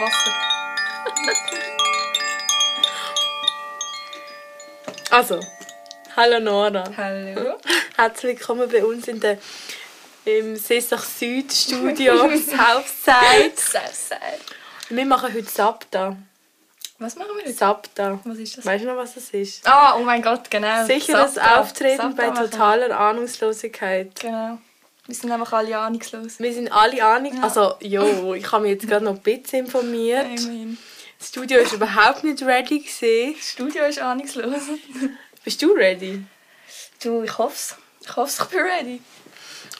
Wasser. Also, hallo Nora. Hallo. Herzlich willkommen bei uns in der, im Sessach Süd Studio Southside. Southside. Wir machen heute Sabta. Was machen wir heute? Sabta. Was ist das? Weißt du noch, was das ist? Ah, oh mein Gott, genau. Sicheres Sabta. Auftreten Sabta bei machen. totaler Ahnungslosigkeit. Genau. Wir sind einfach alle ahnungslos. Wir sind alle Ahnung. Ja. Also, jo, ich habe mich jetzt gerade noch ein bisschen informiert. Amen. Das Studio war überhaupt nicht ready. Gewesen. Das Studio ist ahnungslos. Bist du ready? Du, ich hoffe es. Ich hoffe, ich bin ready.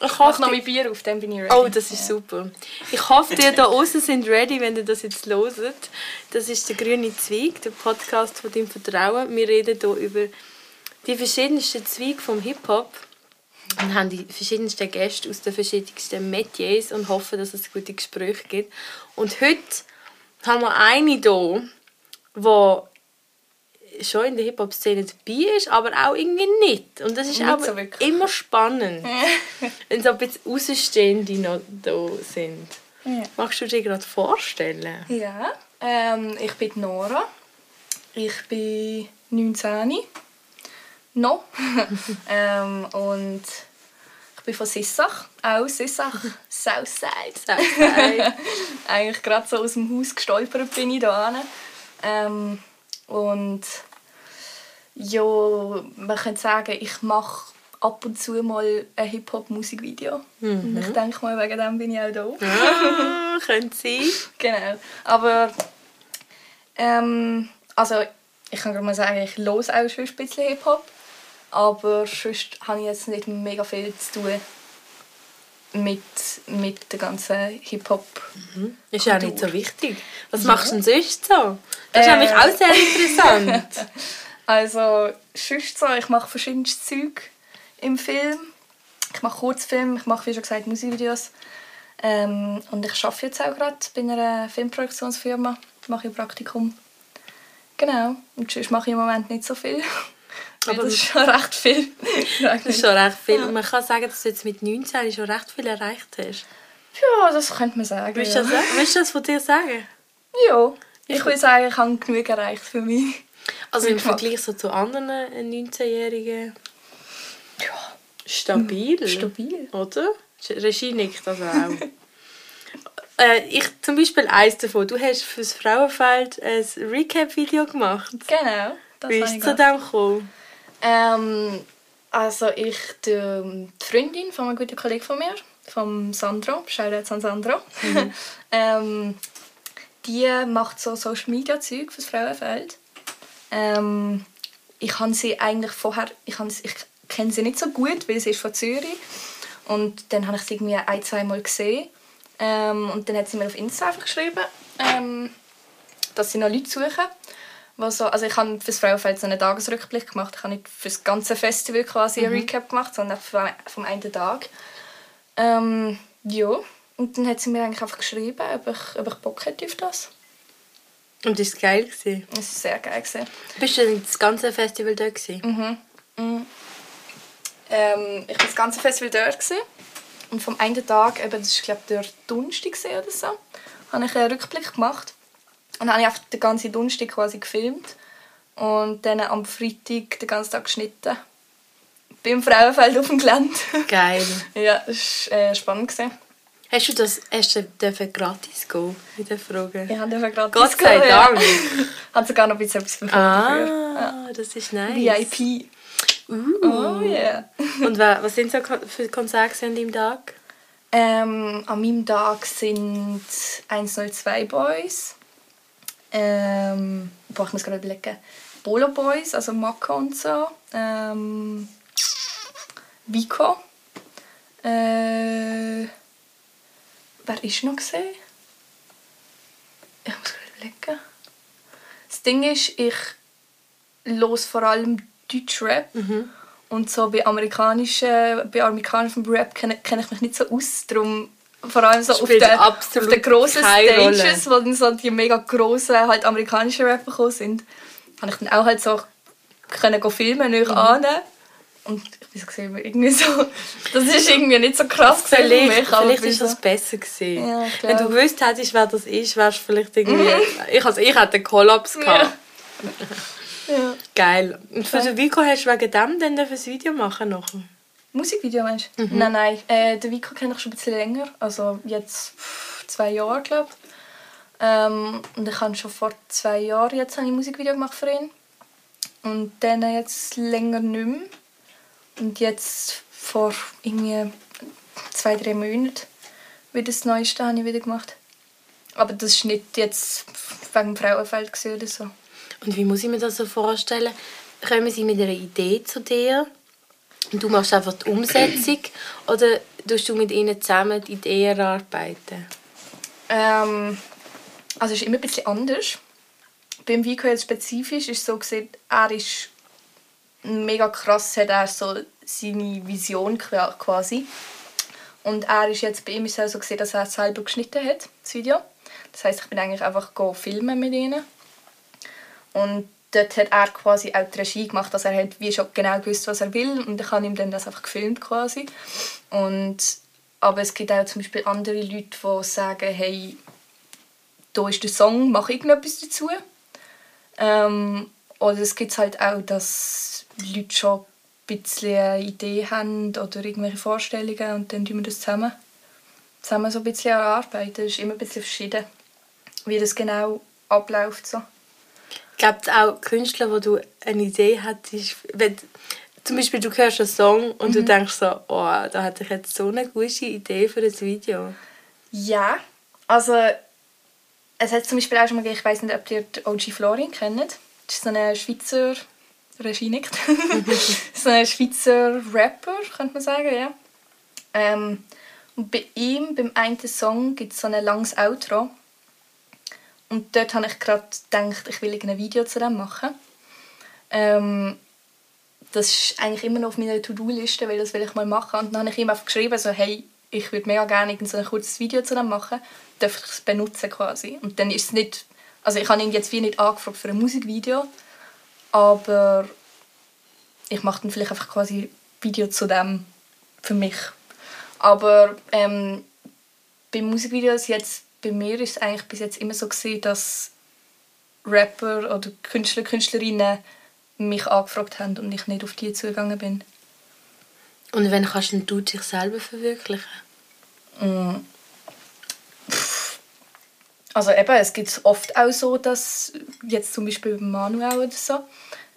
Ich Ich mache noch mein Bier auf, dann bin ich ready. Oh, das ist super. Ich hoffe, ihr da außen sind ready, wenn ihr das jetzt hört. Das ist der grüne Zweig, der Podcast von deinem Vertrauen. Wir reden hier über die verschiedensten Zweige vom Hip-Hop und haben die verschiedensten Gäste aus den verschiedensten Metiers und hoffen, dass es gute Gespräche gibt. Und heute haben wir eine hier, die schon in der Hip-Hop-Szene dabei ist, aber auch irgendwie nicht. Und das ist Nicht auch so immer spannend. Wenn so ein bisschen Außenstehende noch da sind. Ja. Magst du dir gerade vorstellen? Ja, ähm, ich bin Nora. Ich bin 19. Noch. ähm, und ich bin von Sissach, auch Sissach, Southside. Southside. Eigentlich gerade so aus dem Haus gestolpert bin ich da hin. ähm, Und ja, man könnte sagen, ich mache ab und zu mal ein Hip-Hop-Musikvideo. Und ich denke mal, wegen dem bin ich auch da. ah, könnte sein. Genau. Aber ähm, also ich kann gerade mal sagen, ich höre auch schon ein bisschen Hip-Hop. Aber sonst habe ich jetzt nicht mega viel zu tun mit, mit der ganzen Hip-Hop. Ist ja auch nicht so wichtig. Was machst du denn sonst so? Das ist Äh. nämlich auch sehr interessant. Also sonst so, ich mache verschiedenes Zeug im Film. Ich mache Kurzfilme, ich mache wie schon gesagt Musikvideos. Ähm, und ich arbeite jetzt auch gerade bei einer Filmproduktionsfirma. Mache ich Praktikum. Genau. Und sonst mache ich im Moment nicht so viel. Aber- das ist schon recht viel. Das ist schon recht viel. Und man kann sagen, dass du jetzt mit 19 schon recht viel erreicht hast. ja, das könnte man sagen. Willst ja. du das, willst du das von dir sagen? ja. Ich würde sagen, ich habe genug erreicht für mich. Also im. Vergleich so zu anderen 19-Jährigen Ja, stabil. stabil. Oder? Regie nickt also auch. äh, ich zum Beispiel eins davon. Du hast für das Frauenfeld ein Recap-Video gemacht. Genau. Das Wie ist zu dem gekommen? Ähm, also ich, die, Freundin von einem guten Kollegen von mir, vom Sandro, Shoutout an Sandro, ähm, die macht so Social Media Zeug fürs Frauenfeld. Ähm, ich habe sie eigentlich vorher, ich, habe, ich kenne sie nicht so gut, weil sie ist von Zürich. Und dann habe ich sie irgendwie ein, zwei Mal gesehen. Ähm, und dann hat sie mir auf Insta einfach geschrieben, ähm, dass sie noch Leute suchen. Was so, also ich habe für das Frauenfeld so einen Tagesrückblick gemacht. Ich habe nicht für das ganze Festival quasi einen Recap gemacht, sondern vom, vom einen Tag. Ähm, ja, und dann hat sie mir eigentlich einfach geschrieben, ob ich, ob ich Bock hätte auf das. Und ist es geil gewesen? Es war sehr geil. Gewesen. Bist du denn das ganze Festival da gewesen? Ähm, ich war das ganze Festival dort. Gewesen. Und vom einen Tag, eben, das war glaube ich der Donnerstag oder so, habe ich einen Rückblick gemacht. Und dann habe ich einfach den ganzen Donnerstag quasi gefilmt. Und dann am Freitag den ganzen Tag geschnitten. Beim Frauenfeld auf dem Gelände. Geil. ja, das war äh, spannend. Gewesen. Hast du das hast du dürfen gratis gehen in der Frage? Ich habe gerade Gott sei Dank. Hat sogar noch ein bisschen etwas bekommen. Ah, das ist nice. VIP. Uh. Oh yeah. Und wa- was sind so für Konzerte an deinem Tag? Ähm, an meinem Tag sind 102 Boys. Ähm, boah, ich muss gerade überlegen. Bolo Boys, also Mako und so. Ähm, Vico. Äh, wer ist noch gesehen? Ich muss gerade überlegen. Das Ding ist, ich los vor allem Deutschrap. Und so bei amerikanischen, bei amerikanischem Rap kenne, kenne ich mich nicht so aus. Darum vor allem so auf den, auf den grossen keine Rolle. Stages, wo dann so die mega grossen halt amerikanischen Rapper gekommen sind, habe ich dann auch halt so können go filmen, nicht Mhm. ahnen. Und ich gesehen, aber irgendwie so, das ist irgendwie nicht so krass für Vielleicht, mich. aber vielleicht ist das besser gewesen. Ja, Wenn du gewusst hättest, wer das ist, wärst du vielleicht irgendwie... ich, also ich hatte einen Kollaps gehabt. Ja. Geil. Und für Ja. den Vico hast du wegen dem dann ein Video machen nachher? Musikvideo meinst du? Mhm. Nein, nein. Äh, den Vico kenne ich schon ein bisschen länger. Also jetzt zwei Jahre, glaube ich. Ähm, und ich habe schon vor zwei Jahren jetzt ein Musikvideo gemacht für ihn. Und dann jetzt länger nicht mehr. Und jetzt vor irgendwie zwei, drei Monaten wieder das Neueste habe ich wieder gemacht. Aber das war nicht jetzt wegen dem Frauenfeld oder so. Und wie muss ich mir das so vorstellen? Kommen sie mit einer Idee zu dir du machst einfach die Umsetzung oder tust du mit ihnen zusammen die Idee erarbeiten? Ähm, also es ist immer ein bisschen anders. Beim Vico jetzt spezifisch ist so gesehen, er ist mega krass, hat er so seine Vision qua- quasi. Und er ist jetzt bei ihm ist auch so gesehen, dass er selber geschnitten hat, das Video. Das heißt, ich bin eigentlich einfach go filmen mit ihnen. Und dort hat er quasi auch die Regie gemacht, dass er hat wie schon genau gewusst, was er will. Und ich habe ihm dann das einfach gefilmt quasi. Und, aber es gibt auch zum Beispiel andere Leute, die sagen, hey, da ist der Song, mach irgendetwas dazu. Ähm, oder es gibt halt auch, dass Leute schon ein bisschen eine Idee haben oder irgendwelche Vorstellungen und dann tun wir das zusammen, zusammen so ein bisschen erarbeiten. Das ist immer ein bisschen verschieden, wie das genau abläuft. So. Gibt es auch Künstler, wo du eine Idee hättest, wenn zum Beispiel du hörst einen Song und du denkst so, oh, da hätte ich jetzt so eine gute Idee für ein Video. Ja, also es hat zum Beispiel auch schon mal ich weiß nicht, ob ihr OG Florin kennt. Das ist so eine Schweizer, Regie nickt. so ein Schweizer Rapper, könnte man sagen, ja. Ähm, und bei ihm, beim einen Song, gibt es so ein langes Outro. Und dort habe ich gerade gedacht, ich will ein Video zu dem machen. Ähm, das ist eigentlich immer noch auf meiner To-Do-Liste, weil das will ich mal machen. Und dann habe ich ihm einfach geschrieben, so, hey, ich würde mega gerne so ein kurzes Video zu dem machen. Darf ich es benutzen quasi? Und dann ist es nicht... Also ich habe ihn jetzt wie nicht angefragt für ein Musikvideo, aber ich mache dann vielleicht einfach quasi ein Video zu dem für mich. Aber ähm, bei Musikvideos jetzt, bei mir ist es eigentlich bis jetzt immer so gewesen, dass Rapper oder Künstler, Künstlerinnen mich angefragt haben und ich nicht auf die zugegangen bin. Und wenn kannst denn du dich selber verwirklichen? Mm. Also eben, es gibt oft auch so, dass, jetzt zum Beispiel bei Manuel oder so,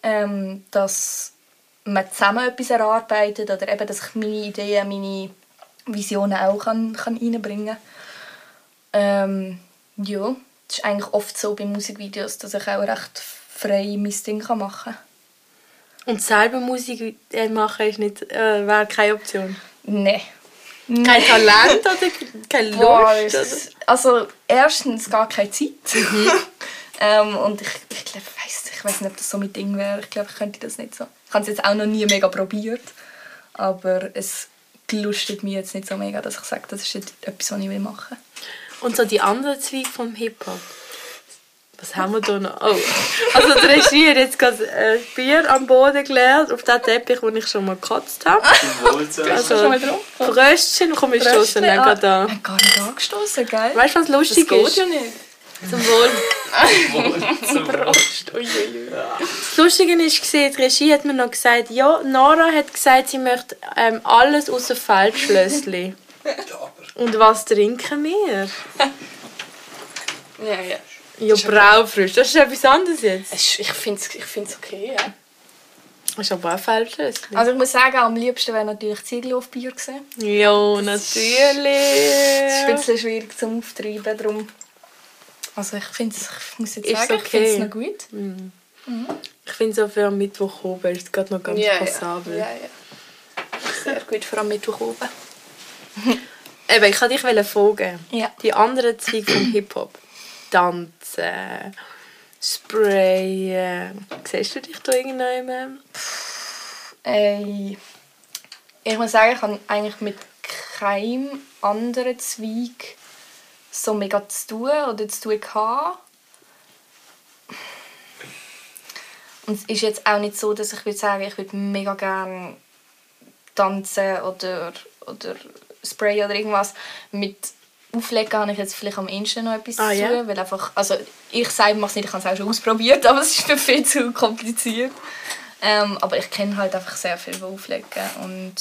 ähm, dass man zusammen etwas erarbeitet oder eben, dass ich meine Ideen, meine Visionen auch kann, kann reinbringen kann. Ähm, ja, das ist eigentlich oft so bei Musikvideos, dass ich auch recht frei mein Ding machen kann. Und selber Musik äh, machen ist nicht, äh, wäre keine Option. Nein. Kein Talent oder keine Lust? Boah, ist, also erstens gar keine Zeit. ähm, und ich, ich glaube, ich weiß nicht, ob das so mein Ding wäre. Ich glaube, ich könnte das nicht so. Ich habe es jetzt auch noch nie mega probiert. Aber es lustet mich jetzt nicht so mega, dass ich sage, das ist etwas, was ich will machen Und so die anderen Zweige vom Hip-Hop. Was haben wir da noch? Oh. Also die Regie hat jetzt gerade äh, Bier am Boden geleert, auf den Teppich, wo ich schon mal gekotzt habe. Also, schon mal drauf? Fröstchen, komm, ich stoße Röstchen, nicht ah, gerade an. ich hab gar nicht angestoßen, gell? Weißt du, was lustig ist? nicht. Zum Wohl. Wohlsein. Prost. Das Lustige ist, die Regie hat mir noch gesagt, ja, Nora hat gesagt, sie möchte ähm, alles außer Feldschlössli. Und was trinken wir? Ja, ja. Ja, Braufrisch. Das ist etwas anderes jetzt. Es ist- Ich finde es ich find's okay, ja. Das ist aber auch Feldschlössli. Also ich muss sagen, am liebsten wäre natürlich Ziegelhofbier gewesen. ja, Das ist ein natürlich. bisschen schwierig zum Auftreiben, darum... Also ich finde es, ich muss jetzt Ist sagen, ich finde es noch gut. Ich finde so für am Mittwoch oben ist es gerade noch ganz passabel. Ja, ja. Sehr gut, vor allem Mittwoch oben. Eben, ich wollte dich fragen. Ja. Die anderen Zweige vom Hip-Hop. Tanzen, Sprayen. Siehst du dich da irgendwann? Ey, ich muss sagen, ich habe eigentlich mit keinem anderen Zweig so mega zu tun oder zu tun gehabt. Und es ist jetzt auch nicht so, dass ich würde sagen, ich würde mega gerne tanzen oder, oder Spray oder irgendwas. Mit Auflegen habe ich jetzt vielleicht am ehesten noch etwas Ah, zu tun, weil einfach, also ich selber mache es nicht, ich habe es auch schon ausprobiert, aber es ist mir viel zu kompliziert. Ähm, aber ich kenne halt einfach sehr viel, die auflegen und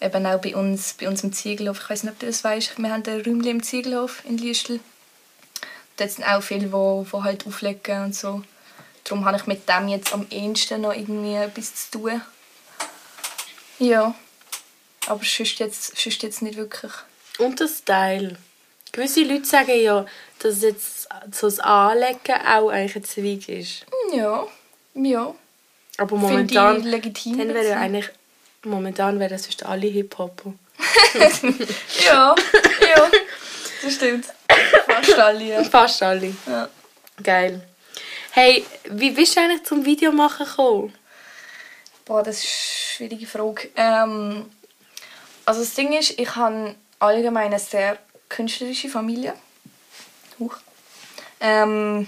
eben auch bei uns, bei uns im Ziegelhof, ich weiß nicht, ob du das weißt, wir haben ein Räumchen im Ziegelhof in Liestel. Dort sind auch viele, die, die halt auflegen und so. Darum habe ich mit dem jetzt am ehesten noch irgendwie etwas zu tun. Ja. Aber sonst jetzt, sonst jetzt nicht wirklich. Und der Style. Gewisse Leute sagen ja, dass jetzt so das Anlegen auch eigentlich ein Zweig ist. Ja. Ja. Aber Finde momentan, ich legitim. dann wäre ja eigentlich, momentan wären sonst alle Hip-Hopper. Ja, ja. Das stimmt. Fast alle, ja. Fast alle. ja. Geil. Hey, wie bist du eigentlich zum Videomachen gekommen? Boah, das ist eine schwierige Frage. Ähm, also das Ding ist, ich habe allgemein eine sehr künstlerische Familie. Huch. Ähm,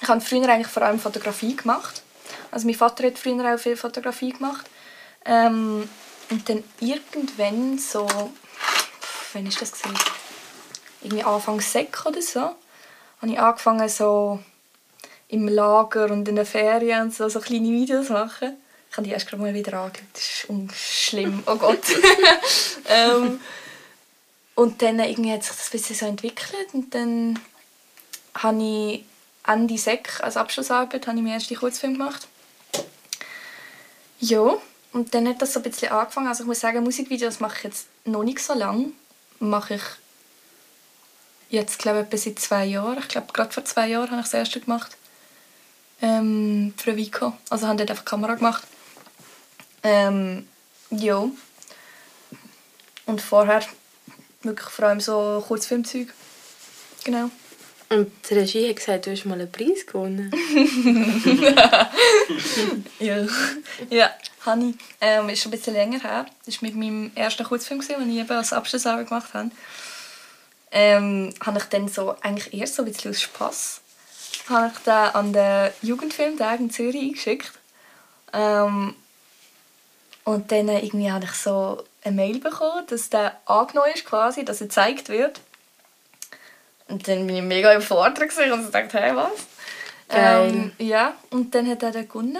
ich habe früher eigentlich vor allem Fotografie gemacht. Also mein Vater hat früher auch viel Fotografie gemacht. Ähm, und dann irgendwann so, wann ist das gewesen? Irgendwie Anfang Sek oder so, habe ich angefangen so im Lager und in den Ferien und so, so kleine Videos machen. Ich habe die erst gerade mal wieder angeschaut. Das ist schlimm. Oh Gott. ähm, und dann irgendwie hat sich das ein bisschen so entwickelt. Und dann habe ich Ende Sek als Abschlussarbeit habe ich meinen ersten Kurzfilm gemacht. Ja, und dann hat das so ein bisschen angefangen. Also ich muss sagen, Musikvideos mache ich jetzt noch nicht so lange. Mache ich jetzt, glaube ich, etwa seit zwei Jahren. Ich glaube, gerade vor zwei Jahren habe ich das erste gemacht. Ähm, für Vico. Also haben dort einfach Kamera gemacht. Ähm, ja. Und vorher wirklich vor allem so Kurzfilmzeug. Genau. Und die Regie hat gesagt, du hast mal einen Preis gewonnen. Ja. ja, habe ich. Ähm, ist schon ein bisschen länger her. Das war mit meinem ersten Kurzfilm, den ich eben als Abschlussarbeit gemacht habe. Ähm, habe ich dann so, eigentlich erst so ein bisschen aus Spass, habe ich den an den Jugendfilmtag in Zürich eingeschickt. Ähm, und dann irgendwie habe ich so eine Mail bekommen, dass der angenommen ist quasi, dass er gezeigt wird. Und dann bin ich mega überfordert gewesen und dachte, hey, was? Ähm, ja, und dann hat er den gewonnen.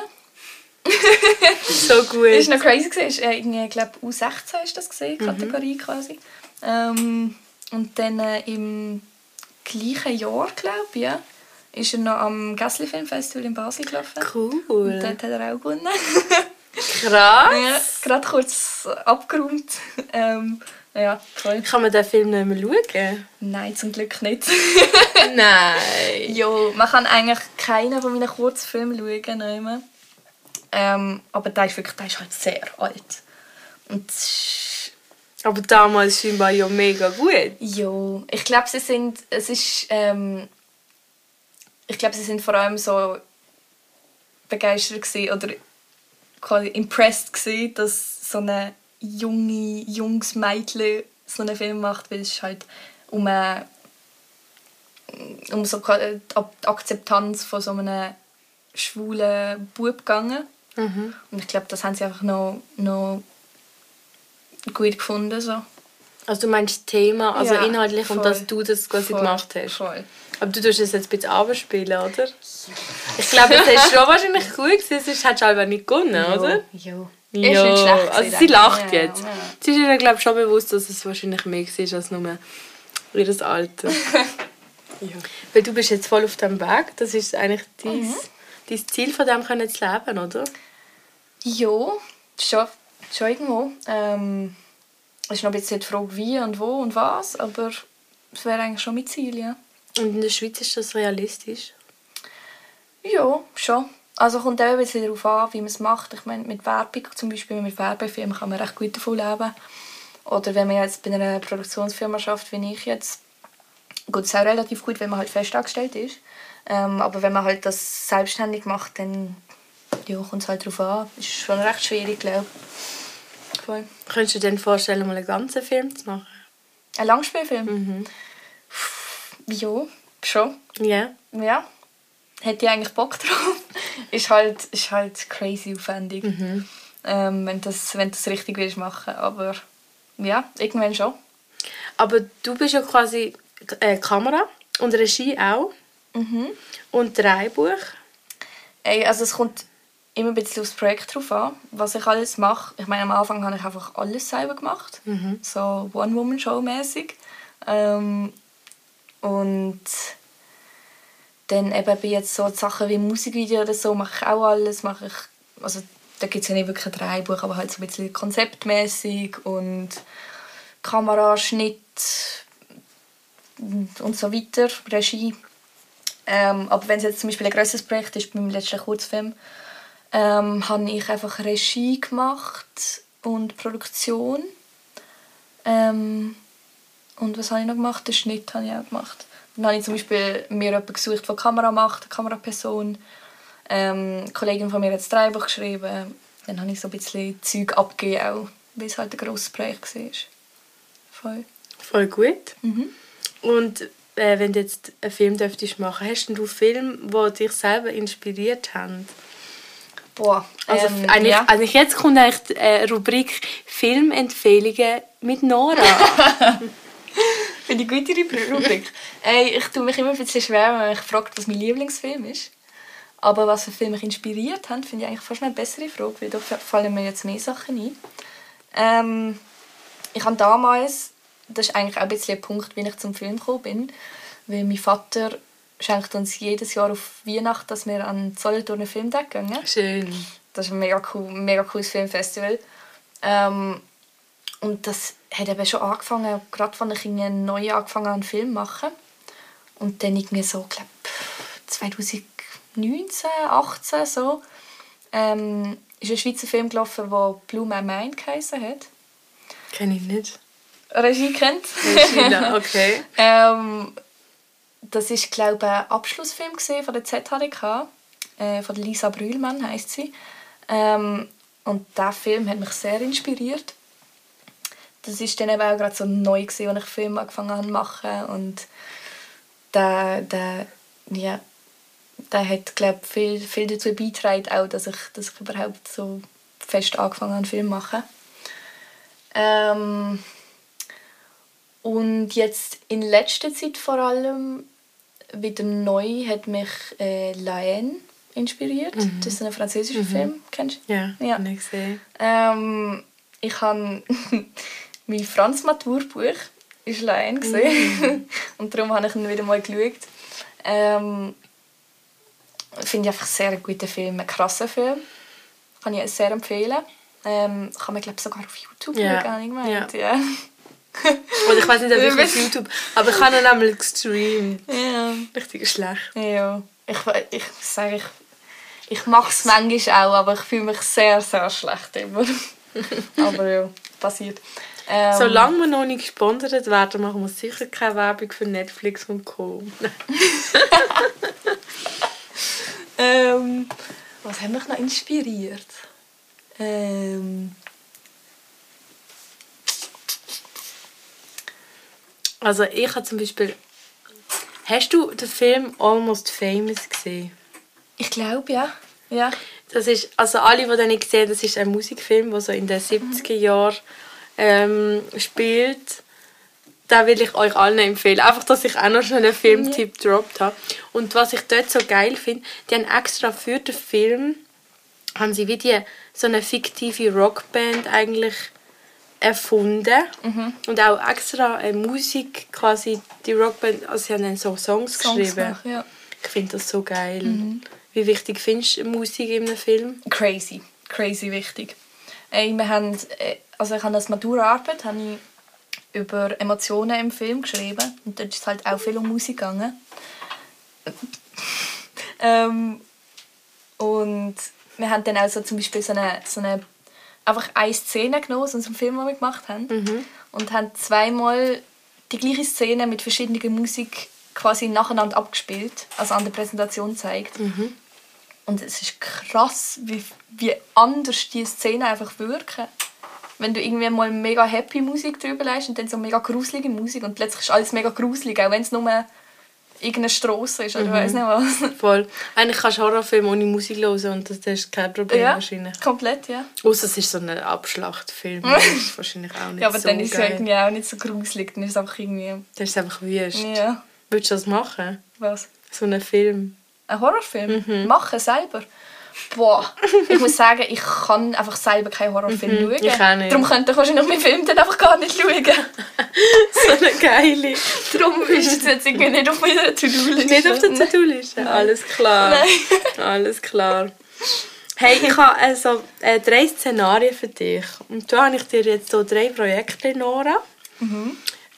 so gut. Das war noch crazy. gewesen. Äh, irgendwie, ich glaube, U16 ist das gesehen, Kategorie quasi. Ähm, und dann äh, im gleichen Jahr, glaube ich, ja, ist er noch am Gässli Film Festival in Basel gelaufen. Und Cool. dort hat er auch gewonnen. Krass. ja, gerade kurz abgeräumt. Ähm, ja, voll. Kann man den Film nicht mehr schauen? Nein, zum Glück nicht. Nein. jo, man kann eigentlich keinen von meinen Kurzfilmen schauen. nicht mehr. Ähm, aber der ist wirklich der ist halt sehr alt. Und Aber damals scheinbar ja mega gut. Ja, ich glaube, sie sind, es ist, ähm, ich glaube, sie sind vor allem so begeistert gewesen, oder quasi impressed gewesen, dass so eine junge, junges Mädchen so einen Film macht, weil es halt um, äh, um so die Ak- die Akzeptanz von so einem schwulen Bub gegangen. Mhm. Und ich glaube, das haben sie einfach noch, noch gut gefunden. So. Also du meinst das Thema, also Ja, inhaltlich und voll. dass du das quasi Voll, gemacht hast. Voll. Aber du tust es jetzt ein bisschen abspielen, oder? Ich glaube, es ist schon wahrscheinlich gut gewesen, sonst hättest du halt nicht gewonnen, oder? Ja. Ja, Ist nicht schlecht also sie lacht Ja, jetzt. ja. Sie ist ihr, glaube schon bewusst, dass es wahrscheinlich mehr war als nur ihr Alter. Ja. Weil du bist jetzt voll auf dem Weg. Das ist eigentlich dein, Mhm. dein Ziel, von dem können zu leben, oder? Ja, schon, schon irgendwo. Ähm, es ist noch ein bisschen die Frage, wie und wo und was, aber es wäre eigentlich schon mein Ziel, ja. Und in der Schweiz ist das realistisch. Ja, schon. Also kommt auch ein bisschen darauf an, wie man es macht. Ich meine, mit Werbung, zum Beispiel mit Werbefilmen, kann man recht gut davon leben. Oder wenn man jetzt bei einer Produktionsfirma schafft, wie ich jetzt, gut, es auch relativ gut, wenn man halt fest angestellt ist. Ähm, aber wenn man halt das selbstständig macht, dann ja, kommt es halt darauf an. Ist schon recht schwierig, glaube ich. Voll. Könntest du dir denn vorstellen, mal einen ganzen Film zu machen? Ein Langspielfilm? Mhm. Ja, schon. Ja. Ja. Hätte ich eigentlich Bock drauf. ist, halt, ist halt crazy aufwendig. ähm, wenn, das, wenn du das richtig willst machen. Aber ja, irgendwann schon. Aber du bist ja quasi äh, Kamera und Regie auch. Mhm. Und Drehbuch. Ey, also es kommt immer ein bisschen aufs Projekt drauf an, was ich alles mache. Ich meine, am Anfang habe ich einfach alles selber gemacht. So One-Woman-Show-mäßig. Ähm, und dann eben bei jetzt so Sachen wie Musikvideo oder so mache ich auch alles. Mache ich, also da gibt es ja nicht wirklich ein Drehbuch, aber halt so ein bisschen konzeptmäßig und Kameraschnitt und so weiter, Regie. Ähm, aber wenn es jetzt zum Beispiel ein grosses Projekt ist, beim letzten Kurzfilm, ähm, habe ich einfach Regie gemacht und Produktion. Ähm, und was habe ich noch gemacht? Den Schnitt habe ich auch gemacht. Dann habe ich zum Beispiel mir jemanden gesucht, der Kamera macht, eine Kameraperson. Ähm, eine Kollegin von mir hat das Drehbuch geschrieben. Dann habe ich so ein bisschen Zeug abgegeben, auch, weil es halt ein grosses Projekt war. Voll. Voll gut. Mhm. Und äh, wenn du jetzt einen Film dürftest machen, hast du Filme, die dich selber inspiriert haben? Boah, Also, ähm, eigentlich, ja. eigentlich jetzt kommt eigentlich die Rubrik Filmempfehlungen mit Nora. Finde ich eine gute Rubri- Rubrik. Ey, ich tue mich immer ein bisschen schwer, wenn man mich fragt, was mein Lieblingsfilm ist. Aber was für Filme mich inspiriert haben, finde ich eigentlich fast eine bessere Frage, weil da fallen mir jetzt mehr Sachen ein. Ähm, ich habe damals, das ist eigentlich auch ein bisschen ein Punkt, wie ich zum Film gekommen bin, weil mein Vater schenkt uns jedes Jahr auf Weihnachten, dass wir an Solothurn einen Filmtag gehen. Schön. Das ist ein mega, cool, mega cooles Filmfestival. Ähm, und das hat eben schon angefangen, gerade als ich irgendwie neu angefangen habe, einen Film zu machen. Und dann irgendwie so, glaube 2019, 18 so, ähm, ist ein Schweizer Film gelaufen, der Blue My Mind geheißen hat. Kenne ich nicht. Regie kennt. China, okay. Ähm, das ist glaube ich ein Abschlussfilm gesehen von der ZHDK, äh, von Lisa Brühlmann heißt sie. Ähm, und der Film hat mich sehr inspiriert. Das ist dann eben auch gerade so neu gewesen, als ich Film angefangen habe zu machen und der, der, ja, der hat glaube ich, viel, viel dazu beigetragen, auch, dass ich, dass ich überhaupt so fest angefangen habe, Film machen. Ähm, und jetzt in letzter Zeit vor allem wieder neu hat mich äh, La Haine inspiriert. Das ist ein französischer Film, kennst du? Ja, Ja. ich gesehen. Ähm, ich habe mein Franz-Maturbuch ist La Haine gesehen. und darum habe ich ihn wieder mal geschaut. Ähm, Finde ich einfach sehr einen guten Film, ein krasser Film. Kann ich sehr empfehlen. Ähm, kann man glaube sogar auf YouTube schauen, habe ich gemeint. Ja. Oder ich weiß nicht, ob ich auf YouTube... Aber ich habe ihn einmal gestreamt. ja. Richtig schlecht. Ja, ich, ich sage, ich, ich mache es manchmal auch, aber ich fühle mich sehr, sehr schlecht immer. aber ja, passiert. Ähm, Solange wir noch nicht gesponsert werden, machen wir sicher keine Werbung für Netflix und Co. Ähm, was hat mich noch inspiriert? Ähm, Also ich habe zum Beispiel... Hast du den Film Almost Famous gesehen? ich glaube, ja. ja. Das ist, also alle, die den nicht gesehen das ist ein Musikfilm, der so in den 70er Jahren ähm, spielt. Da will ich euch allen empfehlen. Einfach, dass ich auch noch schon einen Filmtipp gedroppt habe. Und was ich dort so geil finde, die haben extra für den Film haben sie wie die, so eine fiktive Rockband eigentlich erfunden. Und auch extra äh, Musik, quasi die Rockband, also sie haben dann so Songs, Songs geschrieben. noch, ja. Ich finde das so geil. Wie wichtig findest du Musik in einem Film? Crazy. Crazy wichtig. Ey, wir haben, äh, also ich habe als Maturaarbeit habe ich über Emotionen im Film geschrieben. Und dort ist es halt auch viel um Musik gegangen. ähm, und wir haben dann auch so zum Beispiel so eine, so eine einfach eine Szene genommen aus unserem Film, den wir gemacht haben. Und haben zweimal die gleiche Szene mit verschiedener Musik quasi nacheinander abgespielt, also an der Präsentation gezeigt. Und es ist krass, wie, wie anders die Szenen einfach wirken. Wenn du irgendwie mal mega happy Musik drüber lässt und dann so mega gruselige Musik und plötzlich ist alles mega gruselig, auch wenn es nur irgendeine Straße ist oder ich weiß nicht was. Voll. Eigentlich kannst du Horrorfilme ohne Musik hören und das, ist kein Problem Ja, wahrscheinlich. komplett, ja. Außer es ist so ein Abschlachtfilm. Das ist wahrscheinlich auch nicht Ja, aber so dann ist es ja irgendwie auch nicht so gruselig, dann ist es einfach irgendwie... Das ist einfach wüst. Ja, Würdest du das machen? was? So einen Film? Ein Horrorfilm? Machen selber? Boah, ich muss sagen, ich kann einfach selber keinen Horrorfilm schauen. ich auch nicht. Darum könnte ich wahrscheinlich meinen Film dann einfach gar nicht schauen. So eine geile. Darum ist es jetzt irgendwie nicht auf meiner To-Do-Liste. Nicht auf der To-Do-Liste? Alles klar. Nein. Alles klar. Hey, ich habe also äh, drei Szenarien für dich. Und da habe ich dir jetzt so drei Projekte, Nora.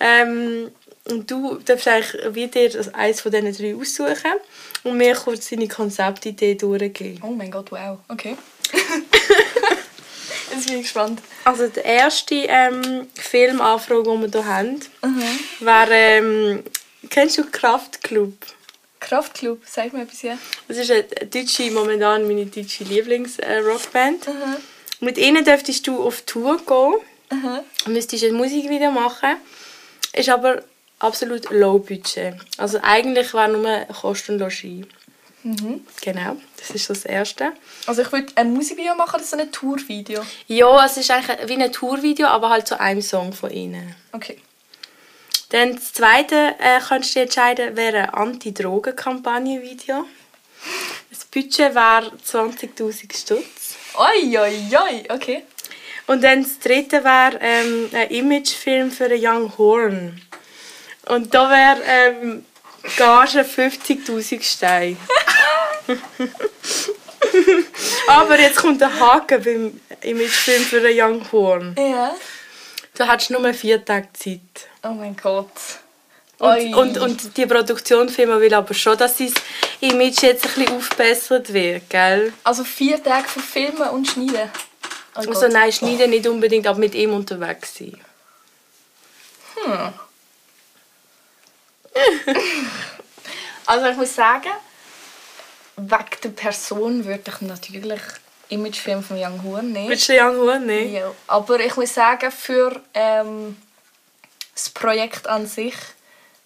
Ähm, und du darfst eigentlich wie dir eines von diesen drei aussuchen und mir kurz deine Konzeptidee durchgeben. Oh mein Gott, wow. Okay. Jetzt bin ich gespannt. Also die erste ähm, Filmanfrage, die wir hier haben, wäre, ähm, kennst du Kraftklub? Kraftclub, sag mir etwas, ja. Das ist eine deutsche, momentan meine deutsche Lieblings-Rockband. Mit ihnen dürftest du auf Tour gehen. Müsstest ein Musikvideo machen. Ist aber absolut low budget. Also eigentlich wäre nur Kost und Logis. Genau, das ist das Erste. Also ich würde ein Musikvideo machen oder so ein Tourvideo? Ja, es ist eigentlich wie ein Tourvideo, aber halt zu einem Song von ihnen. Okay. Dann das Zweite äh, kannst du entscheiden, wäre ein Anti-Drogen-Kampagne-Video. Das Budget wäre 20'000 Stutz. Oi, oi, oi, okay. Und dann das dritte wäre ähm, ein Imagefilm für einen Young Horn. Und da wäre ähm, Gage 50'000 Steine. Aber jetzt kommt der Haken beim Imagefilm für einen Young Horn. Ja. Du hast nur vier Tage Zeit. Oh mein Gott. Und, und, und die Produktionsfirma will aber schon, dass sein Image jetzt ein bisschen aufgebessert wird, gell? Also vier Tage für Filmen und Schneiden. Oh Also Gott. nein, schneiden nicht unbedingt, aber mit ihm unterwegs sein. Also ich muss sagen, wegen der Person würde ich natürlich Imagefilm von Young Horn nehmen. Willst du Young Horn nehmen? Ja, aber ich muss sagen, für ähm, das Projekt an sich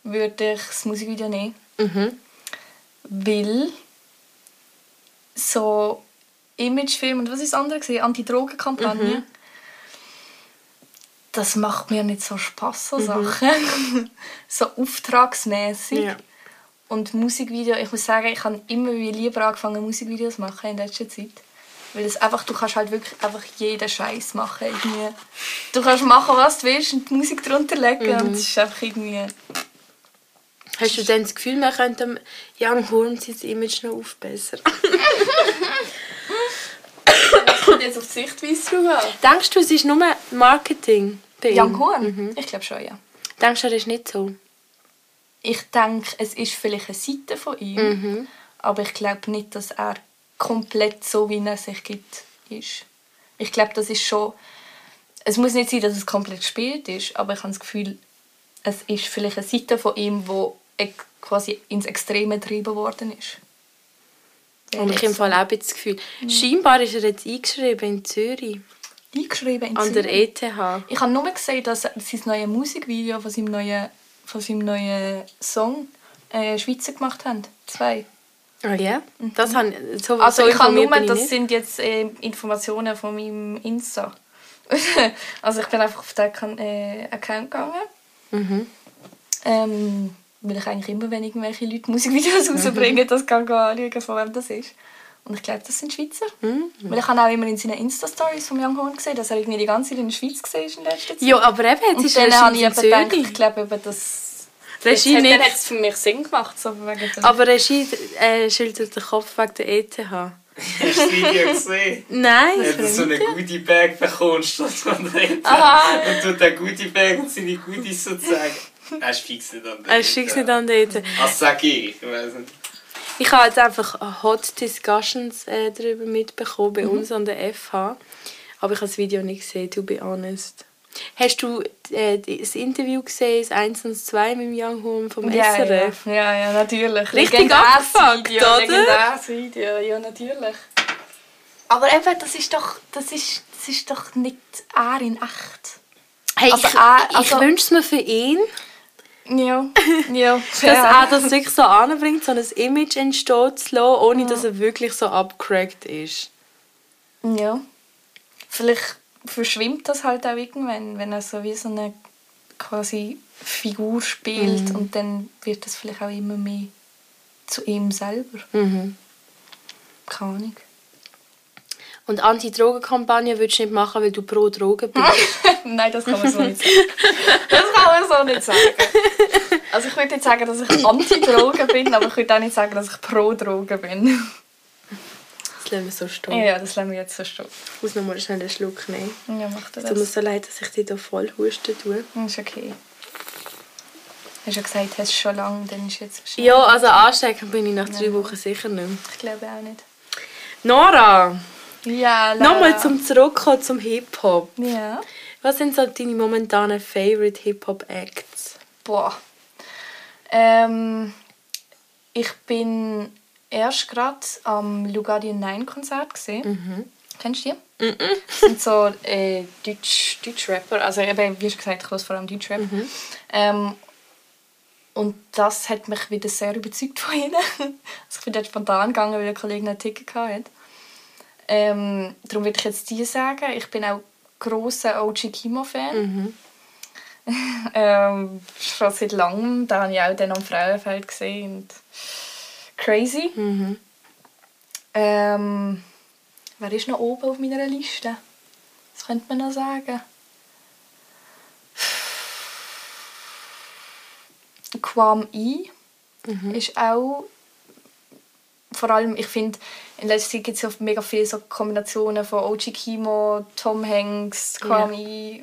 würde ich das Musikvideo nehmen. Mhm. Weil so Imagefilm und was ist das andere? Anti-Drogen-Kampagne. Mhm. Das macht mir nicht so Spaß, so Sachen. so auftragsmäßig. Ja. Und Musikvideo, ich muss sagen, ich habe immer wie lieber angefangen, Musikvideos zu machen in letzter Zeit. Weil es einfach, du kannst halt wirklich einfach jeden Scheiß machen. Irgendwie. Du kannst machen, was du willst und die Musik drunter legen. Und es ist einfach irgendwie... Hast du dann das Gefühl, man könnte dem Young Horn sein Image noch aufbessern? Das kommt jetzt auf die Sichtweise an. Denkst du, es ist nur Marketing bei ihm? Young Horn? Ich glaube schon, ja. Denkst du, er ist nicht so? Ich denke, es ist vielleicht eine Seite von ihm. Aber ich glaube nicht, dass er komplett so, wie er sich gibt, ist. Ich glaube, das ist schon... Es muss nicht sein, dass es komplett gespielt ist, aber ich habe das Gefühl, es ist vielleicht eine Seite von ihm, die quasi ins Extreme getrieben worden ist. Und ich im Fall auch das Gefühl. Scheinbar ist er jetzt eingeschrieben in Zürich. Eingeschrieben in An der E Zürich. ETH. Ich habe nur gesehen, dass sein neues Musikvideo von seinem neuen, von seinem neuen Song äh, Schweizer gemacht haben. Zwei. Ah ja? Das haben, so, Also so ich habe informiert nur, das sind jetzt äh, Informationen von meinem Insta. also ich bin einfach auf den äh, Account gegangen. Mhm. Ähm, weil ich eigentlich immer, wenn irgendwelche Leute Musikvideos rausbringen, das kann ich anschauen, von wem das ist. Und ich glaube, das sind Schweizer. Mhm. Weil ich habe auch immer in seinen Insta-Stories vom Young Horn gesehen, dass er irgendwie die ganze Zeit in der Schweiz war in letzter Zeit. Ja, aber eben, jetzt Und ist er dann habe ich in gedacht, ich glaube eben, dass... Regie jetzt hat, nicht. Hat es für mich Sinn gemacht. So Aber Regie äh, schüttelt den Kopf wegen der ETH. Hast du das Video gesehen? Nein. Wenn du so einen Goodie-Bag bekommst, statt von der ETH. Aha. Und du den Goodie-Bag und seine Goodies sozusagen. Er ist fix nicht an der Er schickt nicht an die ETH. Was sag ich? Ich weiß nicht. Ich habe jetzt einfach Hot Discussions äh, darüber mitbekommen bei uns an der FH. Aber ich habe das Video nicht gesehen, to be honest. Hast du äh, das Interview gesehen, das 1 und das 2 mit dem Young Horn vom ja, ja, SRF? ja, ja, natürlich. Richtig abgefuckt, oder? legendäres Video, ja, natürlich. Aber eben, das ist doch, das ist, das ist doch nicht er in echt. Hey, Also, ich, äh, ich also- wünsche es mir für ihn. Ja, ja. Dass ja. er das wirklich so anbringt, so ein Image entstehen zu lassen, ohne dass er wirklich so abgecrackt ist. Ja. Vielleicht verschwimmt das halt auch irgendwann, wenn er so wie so eine quasi Figur spielt und dann wird das vielleicht auch immer mehr zu ihm selber. Mhm. Keine Ahnung. Und Anti-Drogen-Kampagne würdest du nicht machen, weil du pro Drogen bist. Nein, das kann man so nicht sagen. Das kann man so nicht sagen. Also ich würde nicht sagen, dass ich anti-Drogen bin, aber ich würde auch nicht sagen, dass ich pro Drogen bin. Das lassen wir so stehen. Ja, das lassen wir jetzt so stehen. Ich muss noch mal schnell einen Schluck nehmen. Ja, macht er Es tut mir das. so leid, dass ich dich hier voll husten tue. Ist okay. Hast ja gesagt, hast du schon lange, dann ist jetzt wahrscheinlich... Ja, also anstecken bin ich nach drei Wochen sicher nicht mehr. Ich glaube auch nicht. Nora, Ja, Lara. nochmal zum Zurückkommen zum Hip-Hop. Ja. Was sind so deine momentanen Favorite Hip-Hop-Acts? Boah. Ähm, ich bin erst gerade am Lugardian 9 Konzert gesehen. Kennst du die? Das sind so äh, Deutsch, Deutsch-Rapper. Also eben, wie schon gesagt, ich höre vor allem Deutsch-Rap. Ähm, und das hat mich wieder sehr überzeugt von ihnen. Also ich bin dort spontan gegangen, weil ein Kollege einen Ticket hatte. Ähm, darum würde ich jetzt die sagen. Ich bin auch grosser OG Kimo-Fan. ähm, schon seit langem. Da habe ich auch dann am Frauenfeld gesehen. Crazy. Ähm, wer ist noch oben auf meiner Liste? Was könnte man noch sagen? Quam I ist auch vor allem, ich finde, in letzter Zeit gibt es ja mega viele so Kombinationen von OG Kimo, Tom Hanks, Quam I.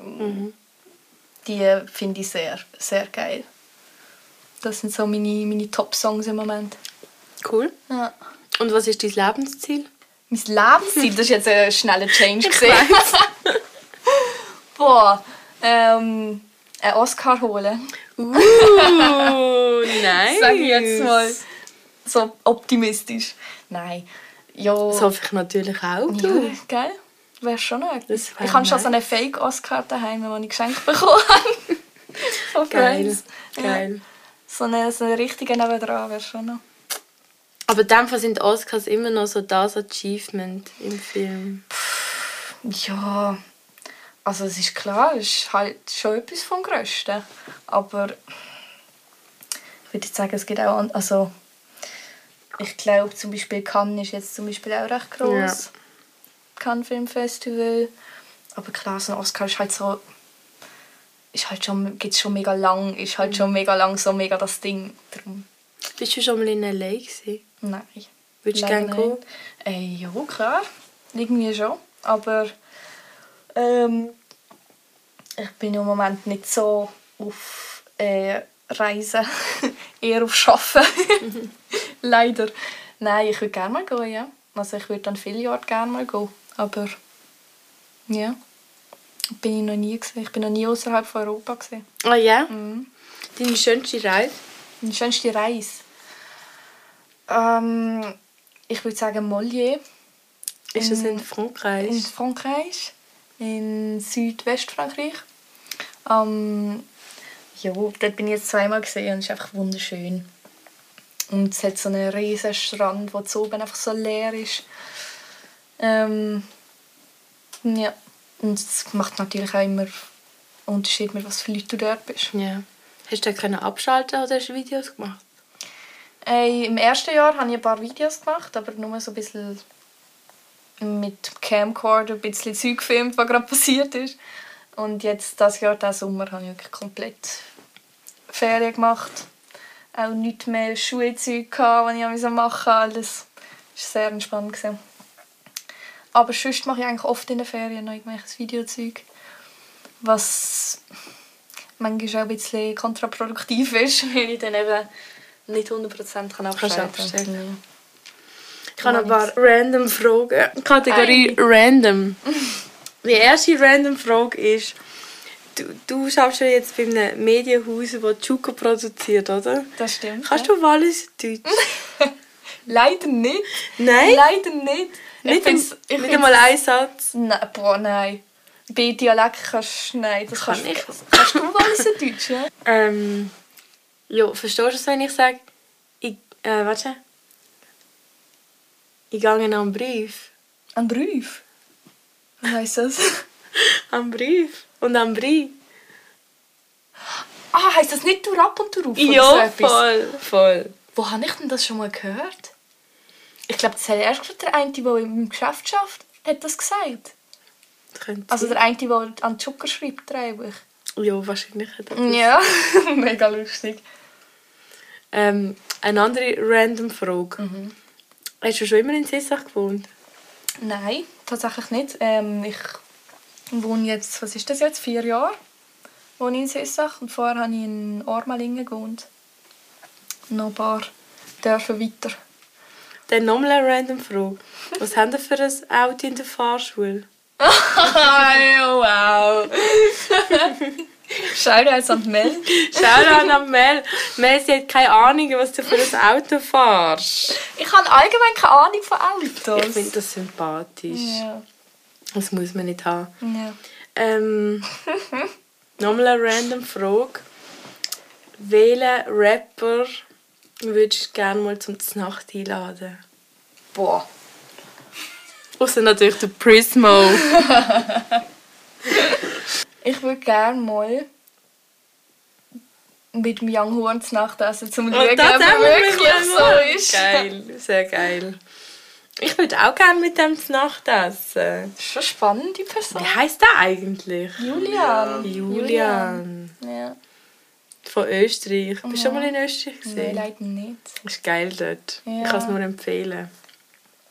Die finde ich sehr, sehr geil. Das sind so meine, meine Top-Songs im Moment. Cool. Ja. Und was ist dein Lebensziel? Mein Lebensziel, das ist jetzt ein schneller Change gesehen. Boah, ähm, einen Oscar holen. Uh, nice. Sag ich jetzt mal so optimistisch. Nein. Ja. Das hoffe ich natürlich auch. ja, Du. geil. Wäre schon etwas. Wär Ich habe schon so einen Fake-Oscar daheim, den ich geschenkt bekommen habe. Von Geil. Ja. So einen, so einen richtigen nebendran wäre schon noch. Aber in dem Fall sind Oscars immer noch so das Achievement im Film. Ja, also es ist klar, es ist halt schon etwas vom Größten. Aber ich würde jetzt sagen, es gibt auch, also ich glaube zum Beispiel Cannes ist jetzt zum Beispiel auch recht groß. Ja. Cannes Film Festival. Aber klar, so ein Oscar ist halt so, ist halt schon, gibt's schon mega lang, ist halt schon mega lang so mega das Ding. Darum, Bist du schon mal in L.A. gewesen? nein. Würdest du gerne gehen? nicht. Äh, ja, klar. Irgendwie schon. Aber ähm, ich bin im Moment nicht so auf äh, Reisen, eher auf Arbeiten. Leider. Nein, ich würde gerne mal gehen, ja. Also ich würde dann viele Jahre gerne mal gehen. Aber ja, bin ich noch nie gesehen. Ich bin noch nie außerhalb von Europa gesehen. Ah ja? Mhm. Deine schönste Reise? Die schönste Reise? Ähm, ich würde sagen Mollier. Ist das in In- Frankreich? In Frankreich, in Südwestfrankreich. Ähm, ja, dort bin ich jetzt zweimal gesehen und es ist einfach wunderschön. Und es hat so einen riesen Strand, wo oben einfach so leer ist. Ähm, ja, und es macht natürlich auch immer Unterschied, mit was für Leuten du dort bist. ja. Hast du können abschalten oder hast du Videos gemacht? Äh, Im ersten Jahr habe ich ein paar Videos gemacht, aber nur so ein bisschen mit Camcorder ein bisschen Zeug gefilmt, was gerade passiert ist. Und jetzt, das Jahr, diesen Sommer, habe ich wirklich komplett Ferien gemacht. Auch nicht mehr Schulzeug, gehabt, die ich machen. Alles war sehr entspannt. Gewesen. Aber sonst mache ich eigentlich oft in den Ferien noch irgendwelches Videozeug. Was manchmal auch ein bisschen kontraproduktiv ist, weil ich dann eben nicht 100% kann abschalten abstellen. Ich habe ein paar random Fragen. Kategorie random. Die erste random Frage ist, du, du schaffst ja jetzt bei einem Medienhaus, das Chuka produziert, oder? Das stimmt. Kannst ja. du Wallis Deutsch? Leider nicht. Nein? Leider nicht. Nicht, ich find's, ich nicht einmal einen Satz? Nein, boah, nein. Bei Dialekt kannst du... Nein, das Kann kannst ich. Kannst du Walliser Deutsch, ja? Ähm, Ja, verstehst du es, wenn ich sage, ich, äh, warte, ich gehe an einen Brief. Ein Brief? Was heisst das? Am Brief und am Brief. Ah, heisst das nicht du ab und oder so Ja, etwas? voll, voll. Wo habe ich denn das schon mal gehört? Ich glaube, das hat erst gerade der eine, der im Geschäft schafft, hat das gesagt. Das Also der eine, der an Zucker schreibt, eigentlich. Ja, wahrscheinlich hat er das. Ja, mega lustig. Ähm, eine andere random Frage. Mhm. Hast du schon immer in Sissach gewohnt? Nein, tatsächlich nicht. Ähm, ich wohne jetzt, was ist das jetzt, vier Jahre wohne ich in Sissach und vorher habe ich in Ormalingen gewohnt. Noch ein paar Dörfer weiter. Dann nochmal eine random Frage. Was haben ihr für ein Auto in der Fahrschule? wow! Schau dir jetzt an die Mel. Schau an an Mel. Mel, sie hat keine Ahnung, was du für ein Auto fährst. Ich habe allgemein keine Ahnung von Autos. Ich finde das sympathisch. Ja. Das muss man nicht haben. ja. Ähm, nochmal eine random Frage. Welchen Rapper würdest du gerne mal zum Znacht einladen? Boah. Außer natürlich der Prismo. Ich würde gerne mal mit dem Young Horn zu Nacht essen, um zu Und schauen, ob er wirklich so ist. Geil, sehr geil. Ich würde auch gerne mit dem zu Nacht essen. Das ist schon eine spannende Person. Wie heisst der eigentlich? Julian. Julian. Ja. Von Österreich. Bist du schon mal in Österreich Nein, gesehen? leider nicht. Ist geil dort. Ja. Ich kann es nur empfehlen.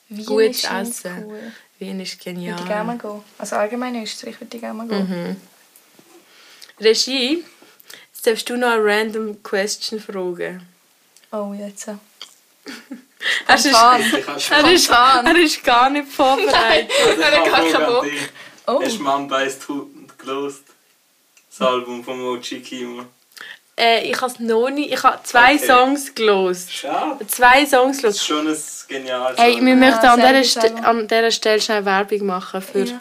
Wien Gutes Essen. Cool. Wien ist Würde genial. ich gerne mal gehen. Also allgemein Österreich würde ich gerne mal gehen. Mhm. Regie, jetzt darfst du noch eine random question fragen. Oh, jetzt. Er ist, er, ist, er ist gar nicht vorbereitet. Er hat gar keinen Bock. Oh. Hast du Mann beißt Hut gelost? Das Album von Mochi Kimo. äh, ich habe noch nie, ich habe zwei Okay. Songs gelost. Schade. Zwei Songs Das ist gelost. schon ein geniales Hey, wir Album. möchten an dieser, Ste an dieser Stelle schnell Werbung machen für, Ja.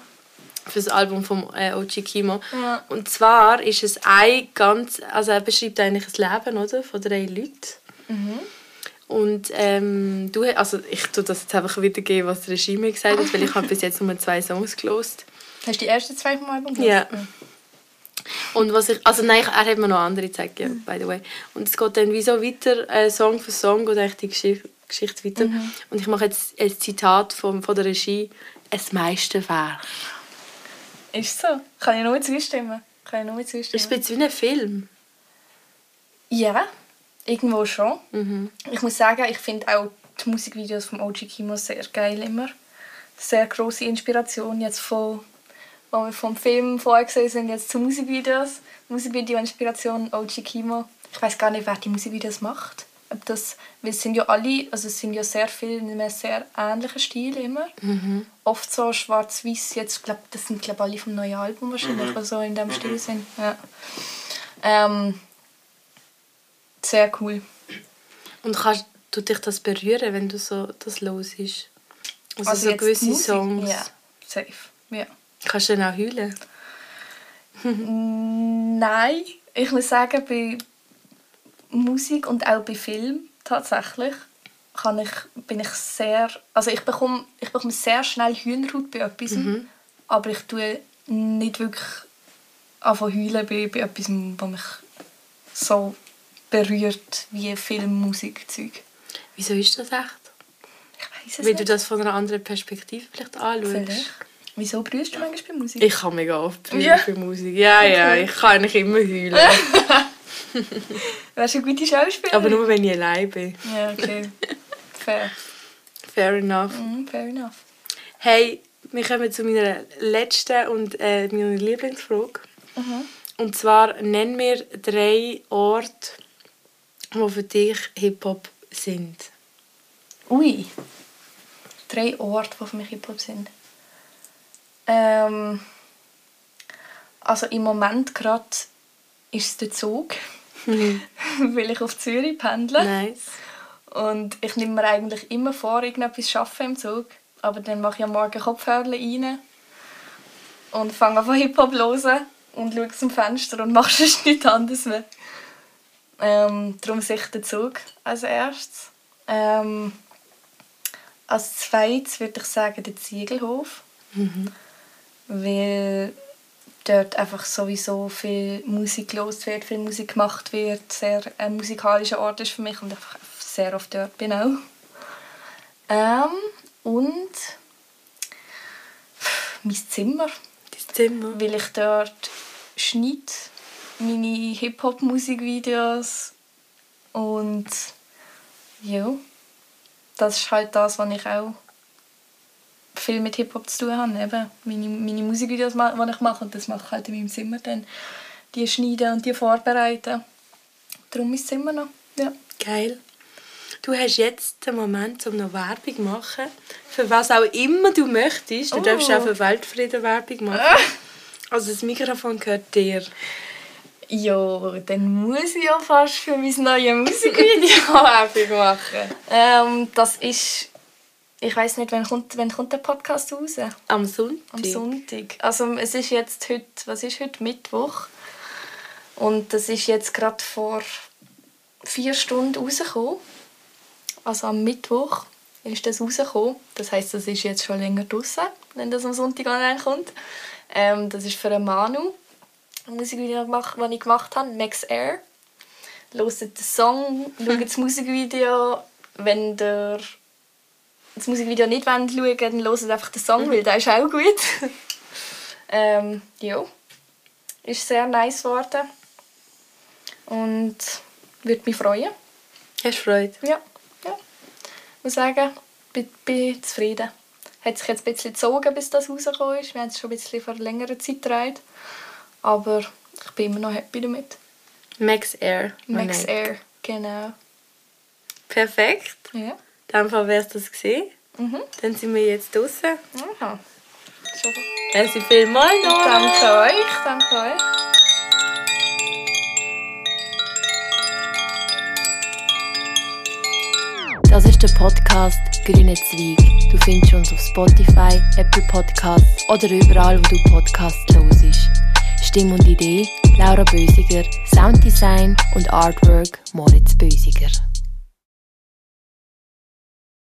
für das Album von äh, Ochi Kimo. Ja. Und zwar ist es ein ganz, also er beschreibt eigentlich das Leben oder, von drei Leuten. Mhm. Und ähm, du, also ich tue das jetzt einfach wiedergeben, was Regime gesagt hat, weil ich habe bis jetzt nur zwei Songs gelost. Hast du die ersten zwei vom Album Ja. gehört? Und was ich, also nein, er hat mir noch andere gezeigt, ja, by the way. Und es geht dann wie so weiter, äh, Song für Song, geht eigentlich die Geschichte, Geschichte weiter. Und ich mache jetzt ein Zitat von, von der Regie, «Es Meisterwerk». Ist so. Kann ich nur zustimmen. Kann ich nur zustimmen. bisschen wie ein Film. Ja, irgendwo schon. Mhm. Ich muss sagen, ich finde auch die Musikvideos vom OG Kimo sehr geil immer. Sehr große Inspiration jetzt von, wo wir vom Film vorher gesehen sind, jetzt zu Musikvideos. Musikvideo-Inspiration OG Kimo. Ich weiß gar nicht, wer die Musikvideos macht. Ob das, weil es sind ja alle, also es sind ja sehr viele in einem sehr ähnlichen Stil immer. Oft so schwarz-weiß, jetzt glaube das sind glaub, alle vom neuen Album wahrscheinlich, die so in dem Stil sind. Ja. Ähm, sehr cool. Und kannst, tut dich das berühren, wenn du so das los ist? Also, Also so gewisse Musik? Songs. Ja, safe. Ja. Kannst du dann auch heulen? Nein, ich muss sagen, bei Musik und auch bei Film tatsächlich kann ich, bin ich sehr, also ich bekomme, ich bekomme sehr schnell Hühnerhaut bei etwas, aber ich tue nicht wirklich anfangen zu heulen bei, bei etwas, was mich so berührt wie Film, Musik, Zeug. Wieso ist das echt? Ich weiß es Weil du nicht. das von einer anderen Perspektive vielleicht anschaust. Vielleicht. Wieso brühst du manchmal bei Musik? Ich kann mega oft brüllen Ja. für Musik. Ja, ja, Okay. ich kann eigentlich immer heulen. Wärst du eine gute Schauspielerin? Aber nur, wenn ich allein bin. Ja, okay. Fair. Fair enough. Mhm, fair enough. Hey, wir kommen zu meiner letzten und äh, meiner Lieblingsfrage. Mhm. Und zwar, nenn mir drei Orte, die für dich Hip-Hop sind. Ui. Drei Orte, die für mich Hip-Hop sind. Ähm, also im Moment gerade ist es der Zug, weil ich auf Zürich pendle. Nice. Und ich nehme mir eigentlich immer vor, irgendetwas zu arbeiten im Zug. Aber dann mache ich am Morgen Kopfhörer rein und fange an Hip-Hop hören und schaue zum Fenster und mache sonst nichts anderes mehr. Ähm, darum sicher der Zug als erstes. Ähm, als zweites würde ich sagen der Ziegelhof. Weil dort einfach sowieso viel Musik los wird, viel Musik gemacht wird, sehr ein musikalischer Ort ist für mich und ich einfach sehr oft dort bin auch. Ähm, und mein Zimmer, Dein Zimmer. weil ich dort schneide, meine Hip-Hop-Musikvideos und ja, das ist halt das, was ich auch viel mit Hip-Hop zu tun habe. Eben meine, meine Musikvideos, die ich mache, und das mache ich halt in meinem Zimmer dann. Die schneiden und die vorbereiten. Darum mein Zimmer noch. Ja. Geil. Du hast jetzt den Moment, um noch Werbung zu machen. Für was auch immer du möchtest. Du Oh. darfst auch für Weltfrieden Werbung machen. Also das Mikrofon gehört dir. Ja, dann muss ich ja fast für mein neues Musikvideo Werbung machen. Ähm, das ist... Ich weiß nicht, wann kommt, wann kommt der Podcast raus? Am Sonntag. Am Sonntag. Also es ist jetzt heute, was ist heute? Mittwoch. Und das ist jetzt gerade vor vier Stunden rausgekommen. Also am Mittwoch ist das rausgekommen. Das heißt, das ist jetzt schon länger draußen, wenn das am Sonntag online kommt. Ähm, das ist für einen Manu. Musikvideo, gemacht- das ich gemacht habe, Max Air. Hört den Song, schaut das Musikvideo. Wenn ihr das Musikvideo nicht wollt schauen dann hört einfach den Song, weil der ist auch gut. ähm, ja. Ist sehr nice geworden. Und würde mich freuen. Hast du Freude? Ja, ja. Ich muss sagen, bin, bin zufrieden. Hat sich jetzt ein bisschen gezogen, bis das rausgekommen ist. Wir haben es schon ein bisschen vor längerer Zeit getragen. Aber ich bin immer noch happy damit. Max Air. Max Nein. Air, genau. Perfekt. Ja. In dem Fall wär's das gesehen. Mhm. Dann sind wir jetzt draußen. Aha. Schon. Merci vielmals, Nora. Danke euch, danke euch. Das ist der Podcast Grüne Zweig. Du findest uns auf Spotify, Apple Podcasts oder überall, wo du Podcasts hörst. Stimme und Idee. Laura Bösiger, Sounddesign und Artwork. Moritz Bösiger.